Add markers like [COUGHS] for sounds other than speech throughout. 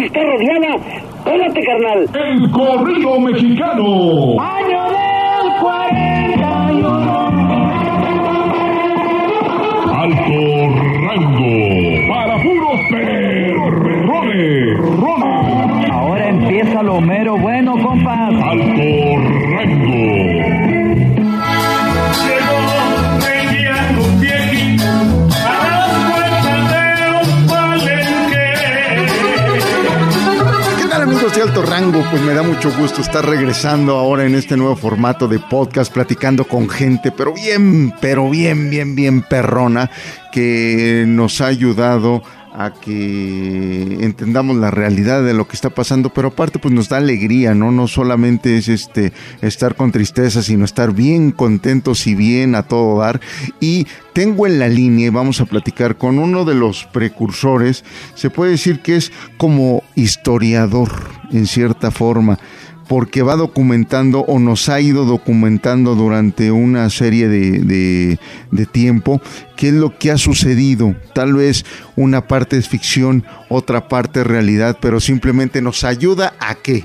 a estar rodeada. Pégate, carnal. El corrido mexicano. Año del 41. Alto rango. Para puros perrones. Rones. Ahora empieza lo mero bueno, compas. Alto rango. Rango? Pues me da mucho gusto estar regresando ahora en este nuevo formato de podcast, platicando con gente, pero bien, pero bien, bien, bien perrona, que nos ha ayudado a que entendamos la realidad de lo que está pasando, pero aparte pues nos da alegría, ¿no? No solamente es este estar con tristeza, sino estar bien contentos y bien a todo dar. Y tengo en la línea, y vamos a platicar con uno de los precursores, se puede decir que es como historiador, en cierta forma porque va documentando o nos ha ido documentando durante una serie de, tiempo qué es lo que ha sucedido. Tal vez una parte es ficción, otra parte es realidad, pero simplemente nos ayuda a qué?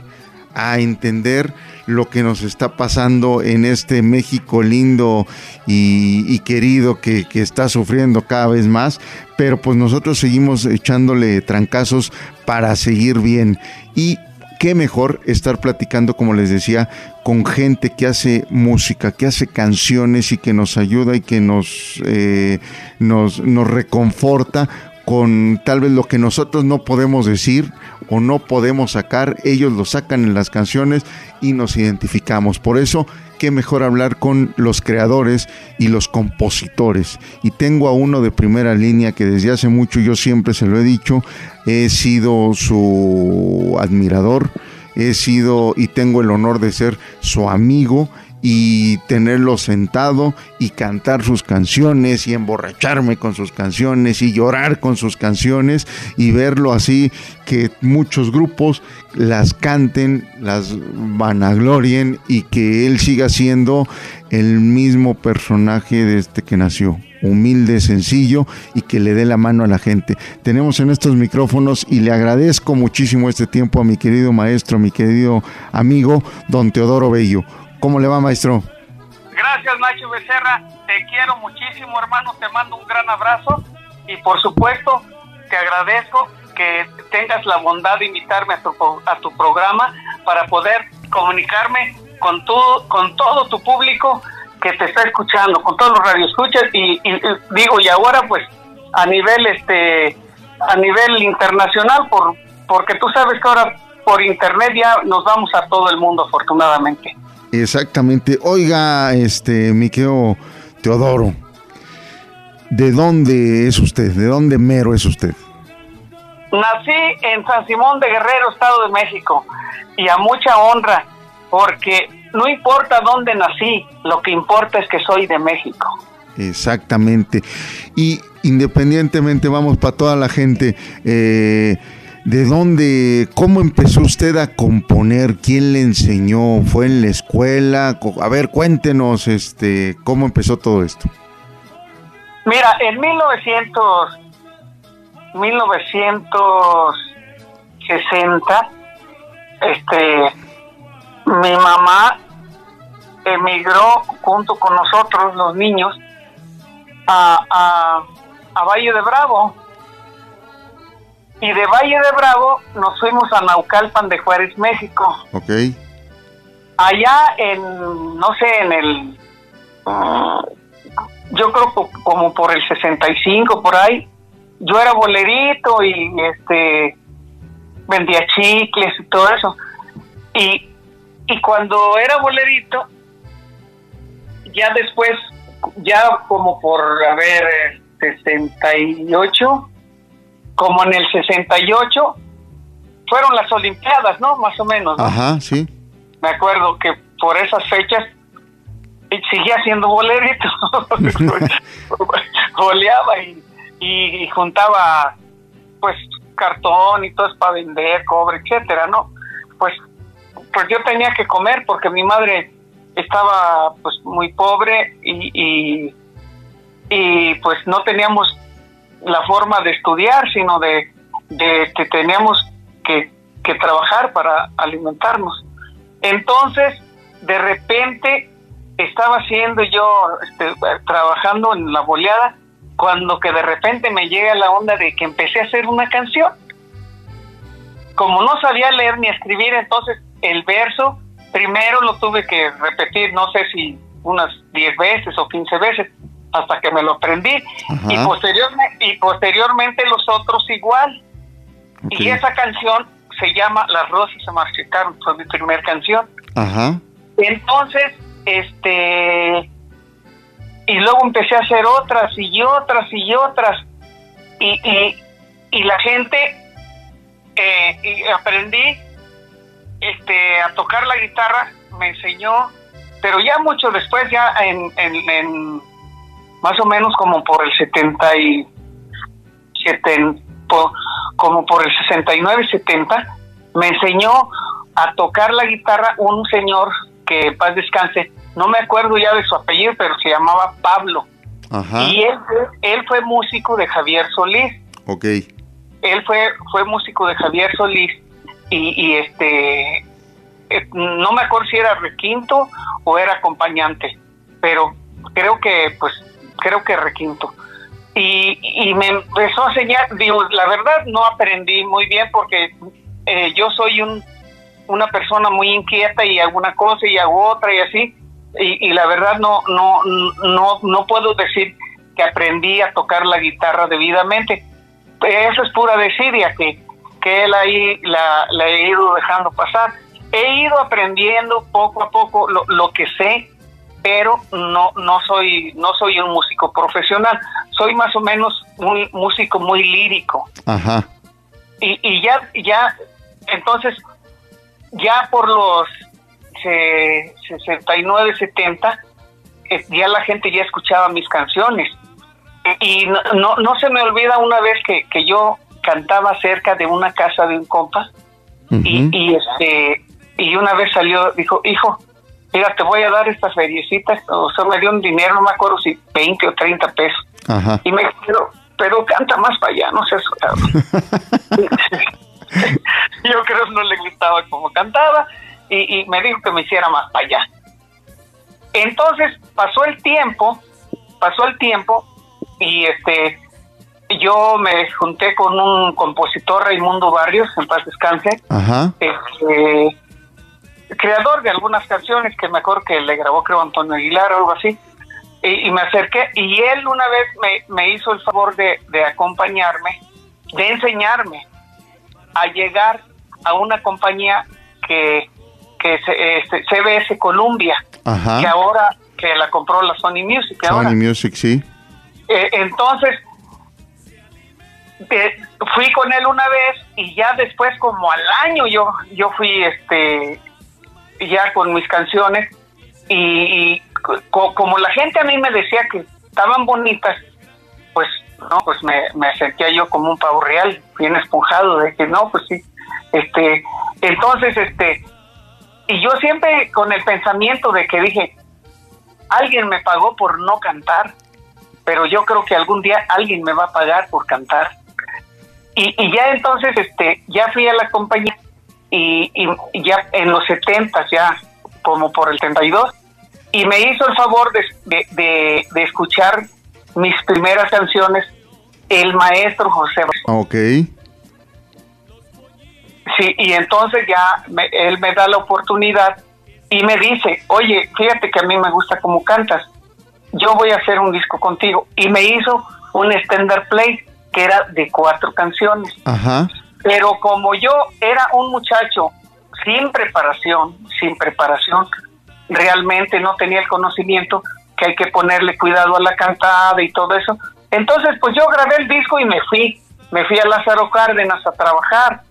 A entender lo que nos está pasando en este México lindo y, y querido que, que, está sufriendo cada vez más, pero pues nosotros seguimos echándole trancazos para seguir bien. Y qué mejor estar platicando, como les decía, con gente que hace música, que hace canciones y que nos ayuda y que nos, eh, nos, nos reconforta con tal vez lo que nosotros no podemos decir o no podemos sacar, ellos lo sacan en las canciones y nos identificamos. Por eso, qué mejor hablar con los creadores y los compositores. Y tengo a uno de primera línea que desde hace mucho yo siempre se lo he dicho, he sido su admirador, he sido y tengo el honor de ser su amigo y tenerlo sentado y cantar sus canciones y emborracharme con sus canciones y llorar con sus canciones y verlo así que muchos grupos las canten, las vanaglorien y que él siga siendo el mismo personaje desde que nació humilde, sencillo y que le dé la mano a la gente. Tenemos en estos micrófonos y le agradezco muchísimo este tiempo a mi querido maestro, mi querido amigo, don Teodoro Bello. ¿Cómo le va, maestro? Gracias, Nacho Becerra. Te quiero muchísimo, hermano. Te mando un gran abrazo. Y por supuesto, te agradezco que tengas la bondad de invitarme a tu, a tu programa para poder comunicarme con, tu, con todo tu público que te está escuchando, con todos los radioescuchas. Y, y, y digo, y ahora, pues, a nivel este a nivel internacional, por porque tú sabes que ahora por internet ya nos vamos a todo el mundo, afortunadamente. Exactamente. Oiga, este, mi querido Teodoro, ¿de dónde es usted? ¿De dónde mero es usted? Nací en San Simón de Guerrero, Estado de México, y a mucha honra, porque no importa dónde nací, lo que importa es que soy de México. Exactamente. Y independientemente, vamos para toda la gente, eh, ¿De dónde, cómo empezó usted a componer? ¿Quién le enseñó? ¿Fue en la escuela? A ver, cuéntenos, este, cómo empezó todo esto. Mira, en 1900, 1960, este, mi mamá emigró junto con nosotros, los niños, a, a, a Valle de Bravo y de Valle de Bravo nos fuimos a Naucalpan de Juárez, México. Ok. Allá en, no sé, en el, uh, yo creo como por el 65, por ahí, yo era bolerito y este vendía chicles y todo eso. Y, y cuando era bolerito, ya después, ya como por, a ver, 68, como en el 68 fueron las Olimpiadas, ¿no? Más o menos. ¿no? Ajá, sí. Me acuerdo que por esas fechas seguía siendo bolerito. [LAUGHS] Boleaba y, y, y, juntaba, pues, cartón y todo es para vender, cobre, etcétera, ¿no? Pues, pues yo tenía que comer porque mi madre estaba, pues, muy pobre y, y, y pues no teníamos la forma de estudiar, sino de, de que teníamos que, que trabajar para alimentarnos. Entonces, de repente, estaba haciendo yo, este, trabajando en la boleada, cuando que de repente me llega la onda de que empecé a hacer una canción. Como no sabía leer ni escribir, entonces el verso primero lo tuve que repetir, no sé si unas 10 veces o 15 veces, hasta que me lo aprendí. Y, posteriormente, y posteriormente los otros igual. Y esa canción se llama Las rosas se marchitaron, fue mi primera canción. Ajá. Entonces, este, y luego empecé a hacer otras y otras y otras. Y, y, y la gente, eh, y aprendí este, a tocar la guitarra, me enseñó, pero ya mucho después, ya en, en, en más o menos como por el 70 y seten- po- como por el 69, 70, me enseñó a tocar la guitarra un señor que paz descanse, no me acuerdo ya de su apellido, pero se llamaba Pablo. Ajá. Y él, él fue músico de Javier Solís. Ok. Él fue, fue músico de Javier Solís y, y este, eh, no me acuerdo si era requinto o era acompañante, pero creo que, pues, creo que requinto. Y, y me empezó a enseñar, digo, la verdad no aprendí muy bien porque eh, yo soy un, una persona muy inquieta y hago una cosa y hago otra y así, y, y la verdad no, no, no, no puedo decir que aprendí a tocar la guitarra debidamente. Eso es pura desidia que, que él ahí la, la he ido dejando pasar. He ido aprendiendo poco a poco lo, lo que sé, pero no, no soy, no soy un músico profesional. Soy más o menos un músico muy lírico Ajá. y, y ya, ya, entonces, ya por los se- 69, 70, eh, ya la gente ya escuchaba mis canciones. Y, y no, no, no se me olvida una vez que, que yo cantaba cerca de una casa de un compa y, y este y una vez salió, dijo, hijo, mira, te voy a dar esta feriecita, o sea, me dio un dinero, no me acuerdo si 20 o 30 pesos. Ajá. Y me dijo, pero canta más para allá, no seas cabrón. [LAUGHS] Yo creo que no le gustaba como cantaba y, y me dijo que me hiciera más para allá. Entonces pasó el tiempo, pasó el tiempo y este yo me junté con un compositor Raimundo Barrios, en paz descanse, Ajá. este, creador de algunas canciones que me acuerdo que le grabó creo Antonio Aguilar o algo así y, y me acerqué y él una vez me, me hizo el favor de, de acompañarme de enseñarme a llegar a una compañía que que se, este, CBS Columbia que Ajá. ahora que la compró la Sony Music ahora. Sony Music, sí. Eh, entonces, eh, fui con él una vez y ya después, como al año, yo, yo fui este ya con mis canciones y, y co- como la gente a mí me decía que estaban bonitas, pues no, pues me, me sentía yo como un pavo real, bien esponjado, de que no, pues sí. Este, entonces, este, y yo siempre con el pensamiento de que dije, alguien me pagó por no cantar, pero yo creo que algún día alguien me va a pagar por cantar. Y, y ya entonces, este, ya fui a la compañía y, y- ya en los 70, ya como por el 32, y me hizo el favor de, de, de- de escuchar mis primeras canciones, el maestro José. Ok. Sí, y entonces ya me- él me da la oportunidad y me dice, oye, fíjate que a mí me gusta cómo cantas, yo voy a hacer un disco contigo. Y me hizo un standard play que era de cuatro canciones. Ajá. Pero como yo era un muchacho sin preparación, sin preparación, realmente no tenía el conocimiento que hay que ponerle cuidado a la cantada y todo eso. Entonces, pues yo grabé el disco y me fui. Me fui a Lázaro Cárdenas a trabajar.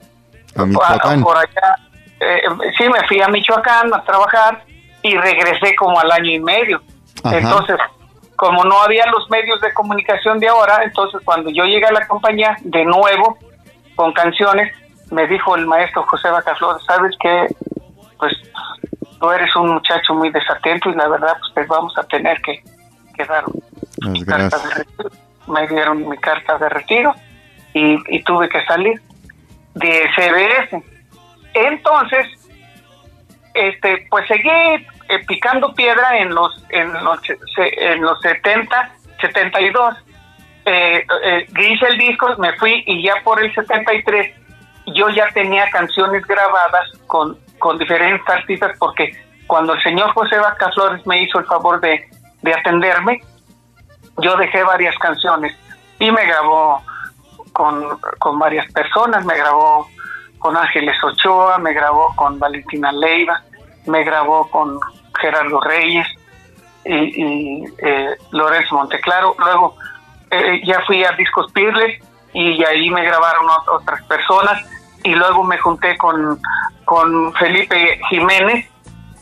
A Michoacán. Por allá. Eh, sí, me fui a Michoacán a trabajar y regresé como al año y medio. Ajá. Entonces, como no había los medios de comunicación de ahora, entonces cuando yo llegué a la compañía de nuevo con canciones, me dijo el maestro José Bacaflor, ¿sabes qué? Pues tú eres un muchacho muy desatento y la verdad pues te vamos a tener que, que dar mi carta de retiro. Me dieron mi carta de retiro y, y tuve que salir. de CBS. Entonces, este, pues seguí eh, picando piedra en los en los en los 70, 72. Eh, eh, hice el disco, me fui y ya por el 73 yo ya tenía canciones grabadas con, con diferentes artistas porque cuando el señor José Vaca Flores me hizo el favor de, de atenderme, yo dejé varias canciones y me grabó con, con varias personas, me grabó con Ángeles Ochoa, me grabó con Valentina Leiva, me grabó con Gerardo Reyes y, y, eh, Lorenzo Monteclaro. Luego eh, ya fui a Discos Pirles y ahí me grabaron ot- otras personas y luego me junté con, con Felipe Jiménez,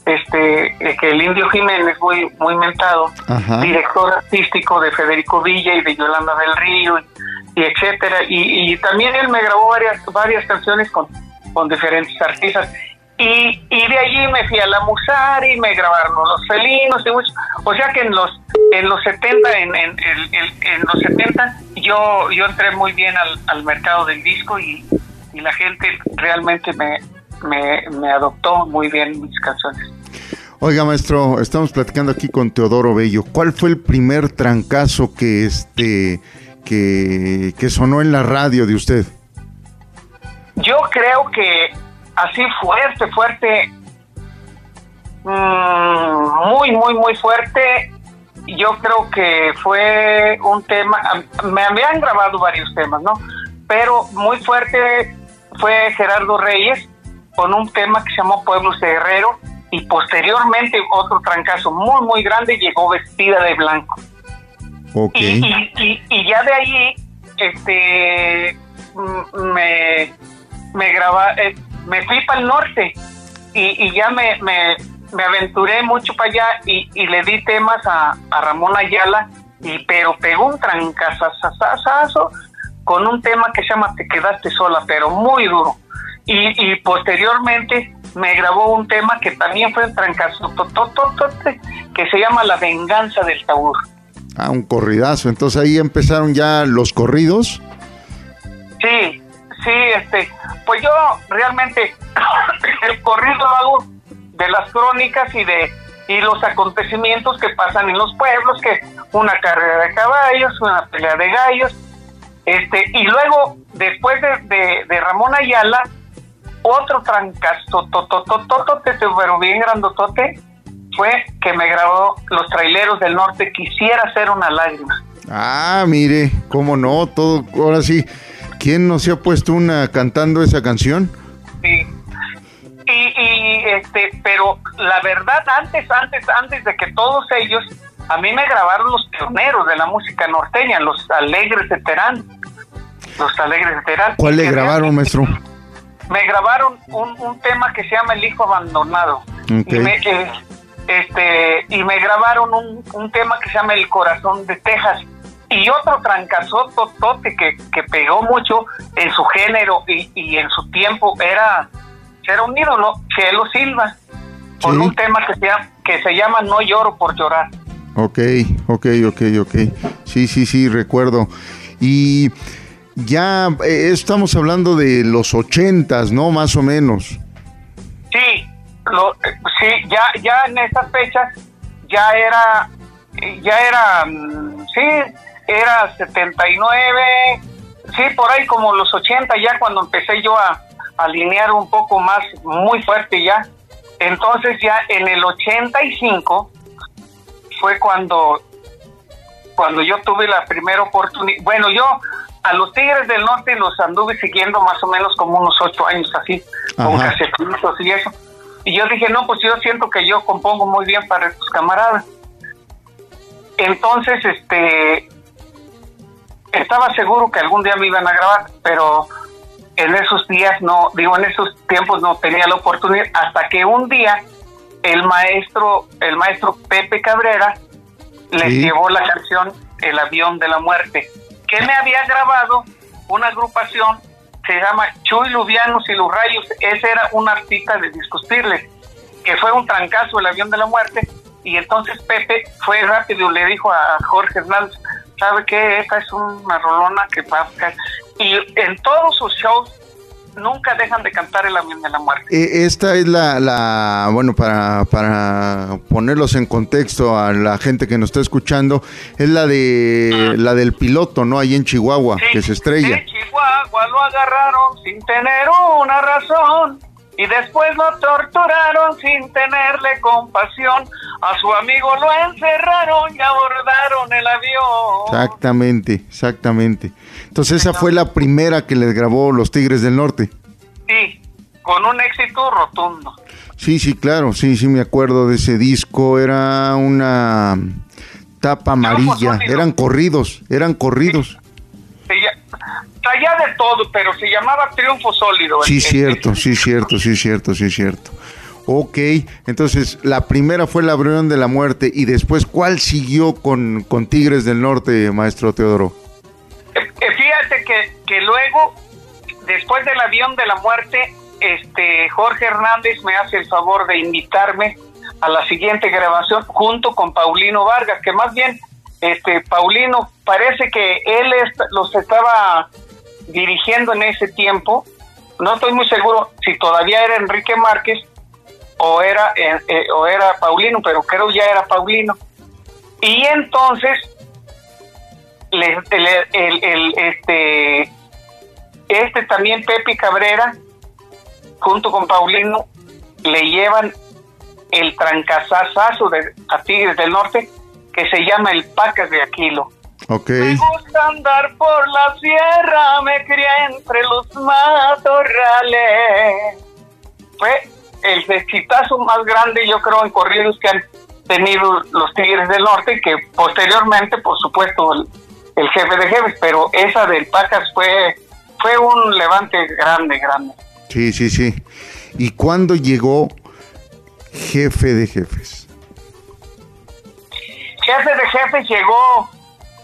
este eh, que el Indio Jiménez, muy, muy mentado, Ajá. director artístico de Federico Villa y de Yolanda del Río y, y etcétera y, y también él me grabó varias varias canciones con, con diferentes artistas y, y de allí me fui a la Musari me grabaron los felinos y mucho. o sea que en los en los 70 en, en, en los 70 yo yo entré muy bien al, al mercado del disco y, y la gente realmente me, me, me adoptó muy bien mis canciones Oiga, maestro, estamos platicando aquí con Teodoro Bello. ¿Cuál fue el primer trancazo que este que, que sonó en la radio de usted? Yo creo que así fuerte, fuerte, mm, muy, muy, muy fuerte, yo creo que fue un tema, me habían grabado varios temas, ¿no? Pero muy fuerte fue Gerardo Reyes con un tema que se llamó Pueblos de Guerrero y posteriormente otro trancazo muy, muy grande llegó vestida de blanco. Ok. Y, y, y- y ya de ahí, este, me, me graba, eh, me fui para el norte y, y ya me, me, me aventuré mucho para allá y, y le di temas a, a Ramón Ayala, y pero pegó un trancazazazazo con un tema que se llama Te quedaste sola, pero muy duro. Y, y posteriormente me grabó un tema que también fue un trancazo que se llama La venganza del tabur. Ah, un corridazo. Entonces ahí empezaron ya los corridos. Sí, sí, este, pues yo realmente [COUGHS] el corrido lo hago de las crónicas y de y los acontecimientos que pasan en los pueblos, que una carrera de caballos, una pelea de gallos, este, y luego después de, de, de Ramón Ayala, otro trancazo, pero bien grandotote, fue que me grabó Los Traileros del Norte, Quisiera hacer una lágrima. Ah, mire, cómo no, todo, ahora sí. ¿Quién no se ha puesto una cantando esa canción? Este, pero la verdad, antes, antes, antes de que todos ellos, a mí me grabaron los pioneros de la música norteña, los alegres de Terán. Los alegres de Terán. ¿Cuál le grabaron, maestro? Me grabaron un, un tema que se llama El Hijo Abandonado. Ok. Y me, eh, este, y me grabaron un, un tema que se llama El Corazón de Texas. Y otro trancazototote que, que pegó mucho en su género y, y en su tiempo era, era un ídolo, Chelo Silva, con Sí. un tema que se, llama, que se llama No lloro por llorar. Ok, ok, ok, ok. Sí, sí, sí, recuerdo. Y ya eh, estamos hablando de los ochentas, ¿no? Más o menos. Sí, lo, sí, ya, ya en esas fechas ya era, ya era, mm, sí, era 79, sí, por ahí como los 80 ya cuando empecé yo a alinear un poco más, muy fuerte ya. Entonces ya en el 85 fue cuando, cuando yo tuve la primera oportunidad, bueno, yo a los Tigres del Norte los anduve siguiendo más o menos como unos ocho años así, con casetitos y eso. Y yo dije, no, pues yo siento que yo compongo muy bien para estos camaradas. Entonces, este, estaba seguro que algún día me iban a grabar, pero en esos días no, digo, en esos tiempos no tenía la oportunidad, hasta que un día el maestro, el maestro Pepe Cabrera les Sí. llevó la canción El avión de la muerte, que me había grabado una agrupación se llama Chuy Lubianos y los Rayos, ese era un artista de Discos Pirles, que fue un trancazo el avión de la muerte, y entonces Pepe fue rápido y le dijo a Jorge Hernández, ¿sabe qué? Esta es una rolona que va a... Y en todos sus shows nunca dejan de cantar el avión de la muerte. Eh, esta es la, la bueno, para, para ponerlos en contexto a la gente que nos está escuchando, es la de la del piloto, ¿no? Ahí en Chihuahua, Sí, que se estrella. En Chihuahua lo agarraron sin tener una razón y después lo torturaron sin tenerle compasión. A su amigo lo encerraron y abordaron el avión. Exactamente, exactamente. Entonces esa fue la primera que les grabó Los Tigres del Norte. Sí, con un éxito rotundo. Sí, sí, claro, sí, sí me acuerdo de ese disco. Era una tapa amarilla, eran corridos, eran corridos. Lla- traía de todo, pero se llamaba Triunfo Sólido. Sí, El- el- cierto, sí, cierto, sí, cierto, sí, cierto. Ok, entonces la primera fue la Avión de la Muerte y después, ¿cuál siguió con, con Tigres del Norte, maestro Teodoro? Fíjate que, que luego, después del avión de la muerte, este Jorge Hernández me hace el favor de invitarme a la siguiente grabación junto con Paulino Vargas, que más bien, este Paulino parece que él los estaba dirigiendo en ese tiempo. No estoy muy seguro si todavía era Enrique Márquez o era eh, eh, o era Paulino, pero creo ya era Paulino. Y entonces le- le- el, el- este este también Pepe Cabrera junto con Paulino le llevan el trancazazazo de a Tigres del Norte que se llama el Pacas de Aquilo. Ok, Me gusta andar por la sierra, me crié entre los matorrales. Fue el exitazo más grande, yo creo, en corridos que han tenido los Tigres del Norte, que posteriormente, por supuesto, el, jefe de jefes, pero esa del Pacas fue, fue un levante grande, grande. sí, sí, sí. ¿Y cuándo llegó jefe de jefes? Jefe de jefes llegó,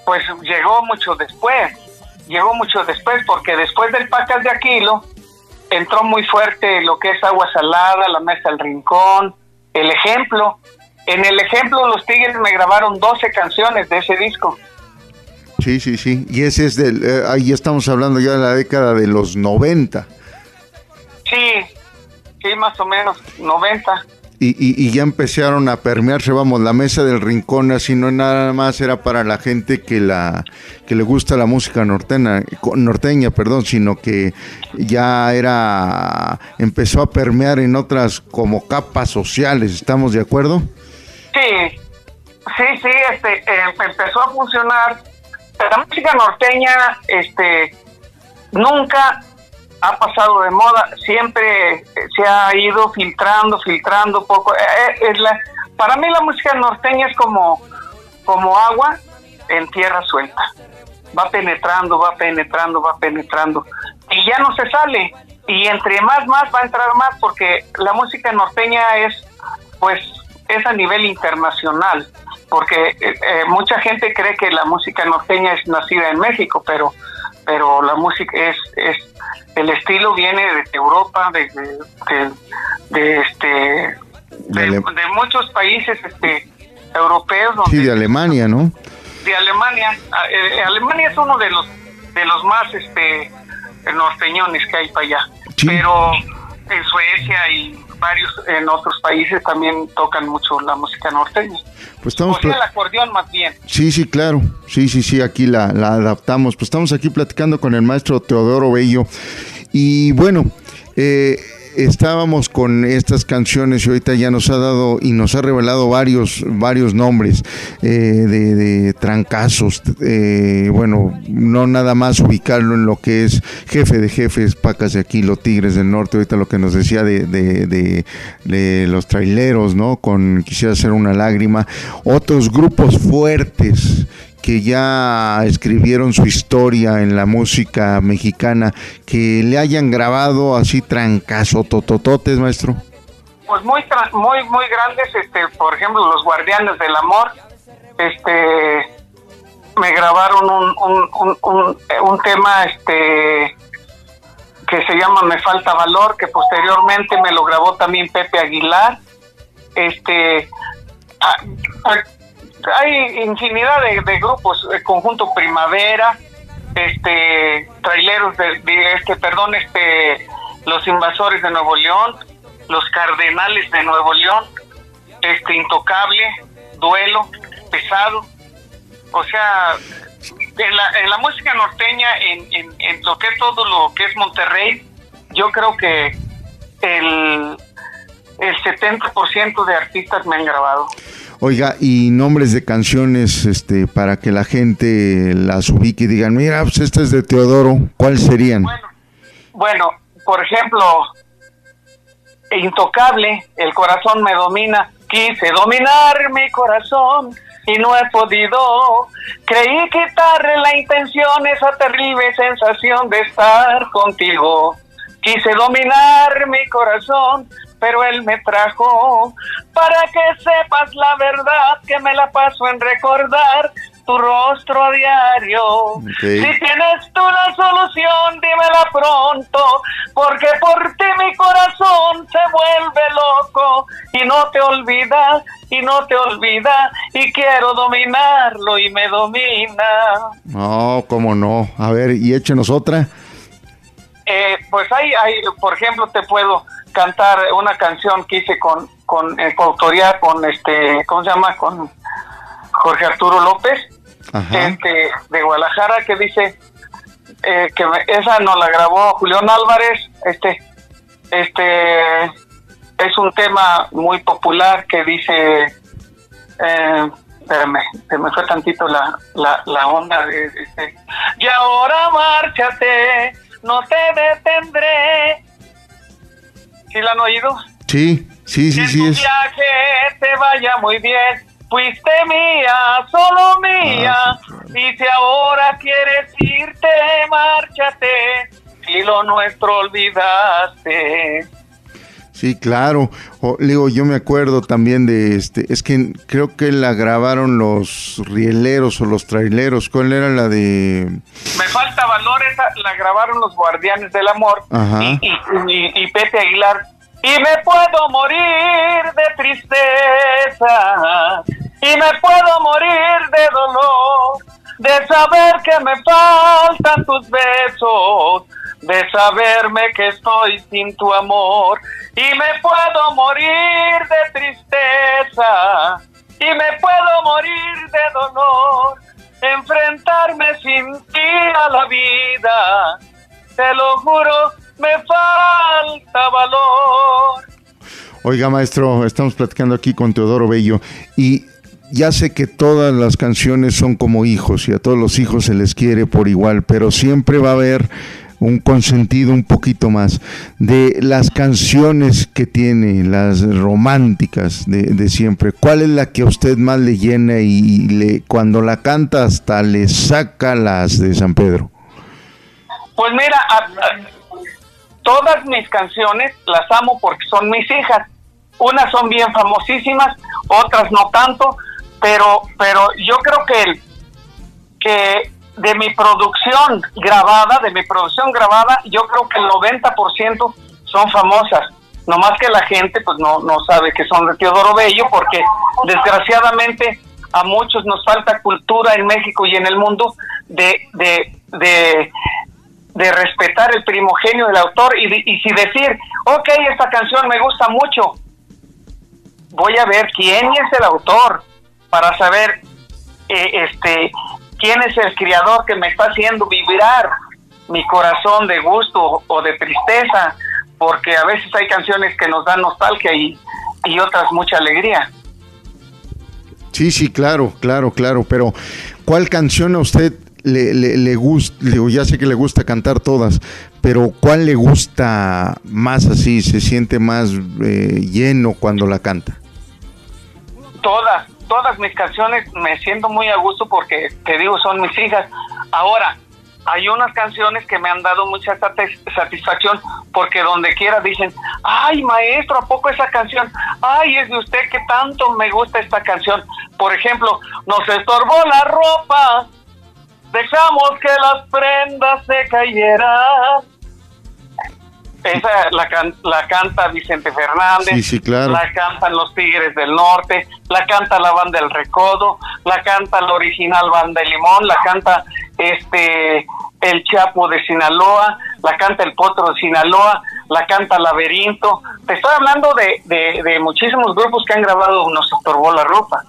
pues llegó mucho después, llegó mucho después, porque después del Pacas de Aquilo entró muy fuerte lo que es Agua Salada, La Mesa del Rincón, El Ejemplo. En El Ejemplo los Tigres me grabaron 12 canciones de ese disco. Sí, sí, sí. Y ese es del, eh, ahí estamos hablando ya de la década de los 90. Sí, sí, más o menos, 90. Y, y- y ya empezaron a permearse, vamos, la mesa del rincón, así no nada más era para la gente que la que le gusta la música norteña, norteña, perdón, sino que ya era empezó a permear en otras como capas sociales, ¿estamos de acuerdo? Sí, sí, sí, este, eh, empezó a funcionar. La música norteña, este, nunca ha pasado de moda, siempre se ha ido filtrando, filtrando poco. Eh, eh, es la, para mí la música norteña es como, como agua en tierra suelta. Va penetrando, va penetrando, va penetrando. Y ya no se sale. Y entre más, más va a entrar más porque la música norteña es, pues, es a nivel internacional. Porque eh, eh, mucha gente cree que la música norteña es nacida en México, pero, pero la música es, es el estilo viene de Europa, de, de, este, de, muchos países este, europeos. Donde, Sí, de Alemania, ¿no? de Alemania. A- eh, Alemania es uno de los de los más este norteñones que hay para allá. Sí. Pero en Suecia y varios en otros países también tocan mucho la música norteña. Pues estamos o sea, el acordeón más bien. Sí, sí, claro. Sí, sí, sí, aquí la, la adaptamos. Pues estamos aquí platicando con el maestro Teodoro Bello. Y bueno, eh, estábamos con estas canciones y ahorita ya nos ha dado y nos ha revelado varios, varios nombres eh, de, trancazos. eh, bueno, no nada más ubicarlo en lo que es jefe de jefes, pacas de aquí, los tigres del norte. Ahorita lo que nos decía de, de, de- de los traileros, ¿no? Con quisiera hacer una lágrima. Otros grupos fuertes que ya escribieron su historia en la música mexicana, que le hayan grabado así trancazo, totototes, maestro. Pues muy muy muy grandes, este, por ejemplo, los Guardianes del Amor, este, me grabaron un, un, un, un, tema, este, que se llama Me falta valor, que posteriormente me lo grabó también Pepe Aguilar, este, hay infinidad de, grupos, el conjunto Primavera, este, traileros de, este, perdón, este, Los Invasores de Nuevo León, Los Cardenales de Nuevo León, este Intocable, Duelo, Pesado. O sea, en la, música norteña, en, en, en lo que es todo lo que es Monterrey, yo creo que el, el 70% de artistas me han grabado. Oiga, y nombres de canciones este, para que la gente las ubique y digan, mira, pues esta es de Teodoro, ¿cuáles serían? Bueno, bueno, por ejemplo, Intocable, El corazón me domina, quise dominar mi corazón y no he podido. Creí quitarle la intención, esa terrible sensación de estar contigo. Quise dominar mi corazón, pero él me trajo para que sepas la verdad que me la paso en recordar tu rostro a diario. Si tienes tú la solución, dímela pronto, porque por ti mi corazón se vuelve loco y no te olvida, y no te olvida, y quiero dominarlo y me domina. No, cómo no. A ver, y échenos otra. Eh, pues hay, hay, por ejemplo, te puedo cantar una canción que hice con, con eh, coautoría con este, ¿cómo se llama? Con Jorge Arturo López, Ajá. este, de Guadalajara, que dice eh, que me- esa nos la grabó Julián Álvarez, este, este, es un tema muy popular que dice, eh, espérame, se me fue tantito la, la, la onda de este, y ahora márchate, no te detendré. ¿Sí la han oído? Sí, sí, sí, que sí tu es. viaje te vaya muy bien. Fuiste mía, solo mía. Ah, sí, claro. Y si ahora quieres irte, márchate. Si lo nuestro olvidaste. Sí, claro. O, digo, yo me acuerdo también de este. Es que creo que la grabaron los rieleros o los traileros. ¿Cuál era la de.? Me esa la grabaron los Guardianes del Amor y, y, y- y Pepe Aguilar. Y me puedo morir de tristeza, y me puedo morir de dolor, de saber que me faltan tus besos, de saberme que estoy sin tu amor. Y me puedo morir de tristeza, y me puedo morir de dolor enfrentarme sin ti a la vida. Te lo juro, me falta valor. Oiga, maestro, estamos platicando aquí con Teodoro Bello. Y ya sé que todas las canciones son como hijos y a todos los hijos se les quiere por igual, pero siempre va a haber un consentido un poquito más de las canciones que tiene, las románticas de, de siempre. ¿Cuál es la que a usted más le llena y le, cuando la canta hasta le saca las de San Pedro? Pues mira, todas mis canciones las amo porque son mis hijas. Unas son bien famosísimas, otras no tanto, pero pero yo creo que el, que de mi producción grabada, de mi producción grabada, yo creo que el 90% son famosas. No más que la gente pues no, no sabe que son de Teodoro Bello porque desgraciadamente a muchos nos falta cultura en México y en el mundo de, de, de, de respetar el primogenio del autor y, y si decir, ok, esta canción me gusta mucho, voy a ver quién es el autor para saber eh, este quién es el creador que me está haciendo vibrar mi corazón de gusto o de tristeza, porque a veces hay canciones que nos dan nostalgia y, y otras mucha alegría. Sí, sí, claro, claro, claro, pero ¿cuál canción a usted le, le, le gusta? Ya sé que le gusta cantar todas, pero ¿cuál le gusta más así? ¿Se siente más eh, lleno cuando la canta? todas, todas mis canciones me siento muy a gusto porque te digo, son mis hijas. Ahora, hay unas canciones que me han dado mucha satis- satisfacción porque donde quiera dicen, ay maestro, ¿a poco esa canción? Ay, es de usted que tanto me gusta esta canción. Por ejemplo, nos estorbó la ropa, dejamos que las prendas se cayeran. Esa la, can- la canta Vicente Fernández. Sí, sí, claro. La cantan los Tigres del Norte, la canta la banda El Recodo, la canta la original banda El Limón, la canta este El Chapo de Sinaloa, la canta El Potro de Sinaloa. la canta Laberinto. Te estoy hablando de, de, de muchísimos grupos que han grabado Nos estorbó la ropa.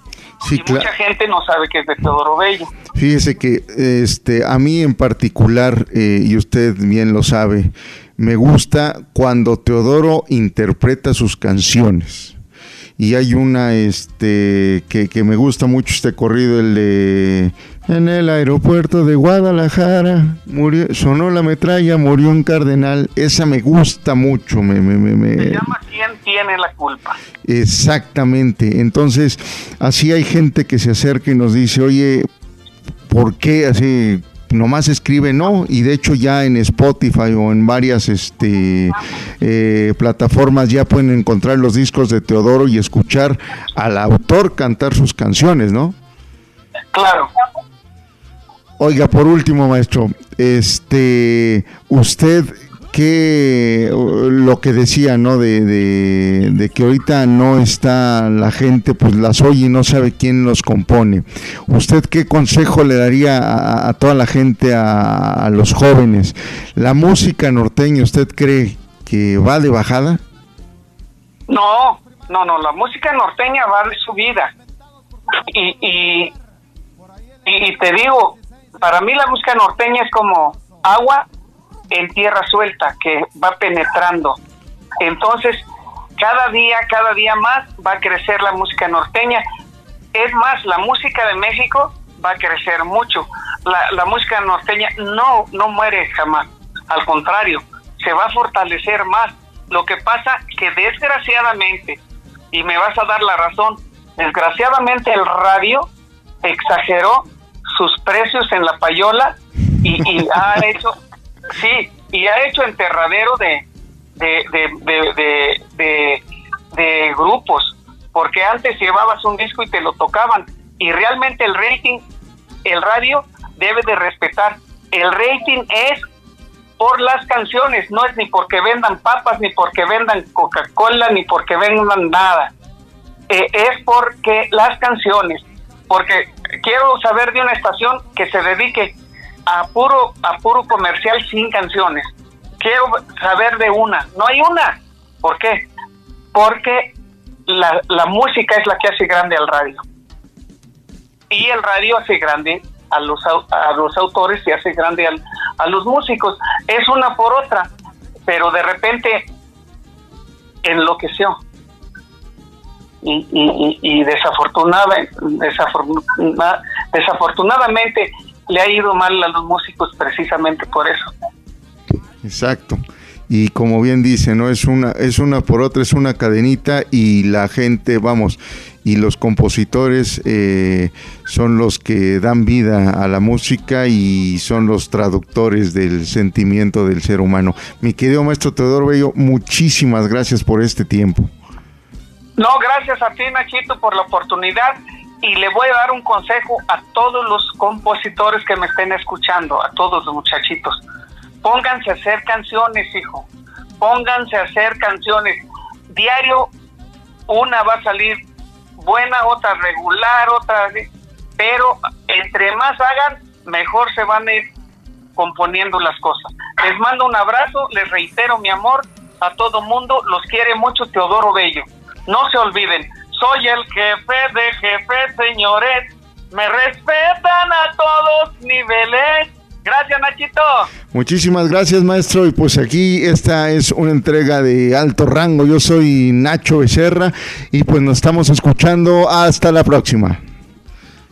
Sí, y mucha gente no sabe que es de Teodoro Bello. Fíjese que este a mí en particular eh, y usted bien lo sabe, me gusta cuando Teodoro interpreta sus canciones. Y hay una este que, que me gusta mucho este corrido el de en el aeropuerto de Guadalajara murió sonó la metralla, murió un cardenal. Esa me gusta mucho, me, me, me- me- Se llama ¿Quién tiene la culpa? Exactamente. Entonces, así hay gente que se acerca y nos dice, oye, ¿por qué así? Nomás escribe no, y de hecho ya en Spotify o en varias este, eh, plataformas ya pueden encontrar los discos de Teodoro y escuchar al autor cantar sus canciones, ¿no? Claro. Oiga, por último, maestro, este, usted que lo que decía, ¿no? De, de, que ahorita no está la gente, pues las oye y no sabe quién los compone. ¿Usted qué consejo le daría a, toda la gente, a, a los jóvenes? ¿La música norteña usted cree que va de bajada? No, no, no, la música norteña va de su vida. Y, y, y, y te digo, para mí la música norteña es como agua en tierra suelta que va penetrando. Entonces, cada día, cada día más va a crecer la música norteña. Es más, la música de México va a crecer mucho. La, la música norteña no, no muere jamás. Al contrario, se va a fortalecer más. Lo que pasa que desgraciadamente, y me vas a dar la razón, desgraciadamente el radio exageró sus precios en la payola y, y ha hecho, sí, y ha hecho enterradero de, de, de, de, grupos, porque antes llevabas un disco y te lo tocaban, y realmente el rating, el radio debe de respetar. El rating es por las canciones, no es ni porque vendan papas, ni porque vendan Coca-Cola, ni porque vendan nada. Eh, es porque las canciones, porque quiero saber de una estación que se dedique a puro, comercial sin canciones. Quiero saber de una, no hay una. ¿Por qué? Porque la, la música es la que hace grande al radio. Y el radio hace grande a los, a los autores y hace grande al- a los músicos. Es una por otra, pero de repente enloqueció. Y, y, y, y desafortunada, desafortuna- desafortunadamente le ha ido mal a los músicos precisamente por eso. Exacto. Y como bien dice, no es una es una por otra, es una cadenita y la gente, vamos, y los compositores eh, son los que dan vida a la música y son los traductores del sentimiento del ser humano. Mi querido maestro Teodoro Bello, muchísimas gracias por este tiempo. No, gracias a ti, Nachito, por la oportunidad. Y le voy a dar un consejo a todos los compositores que me estén escuchando, a todos los muchachitos. Pónganse a hacer canciones, hijo. Pónganse a hacer canciones. Diario, una va a salir buena, otra regular, otra... Pero entre más hagan, mejor se van a ir componiendo las cosas. Les mando un abrazo, les reitero mi amor a todo mundo, los quiere mucho Teodoro Bello. No se olviden, soy el jefe de jefes, señores. Me respetan a todos niveles. Gracias, Nachito. Muchísimas gracias, maestro. Y pues aquí esta es una entrega de alto rango. Yo soy Nacho Becerra y pues nos estamos escuchando. Hasta la próxima.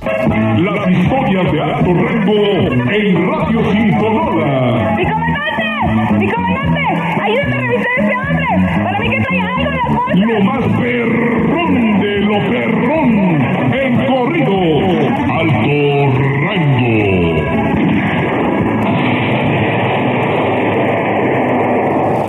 Las historias de alto rango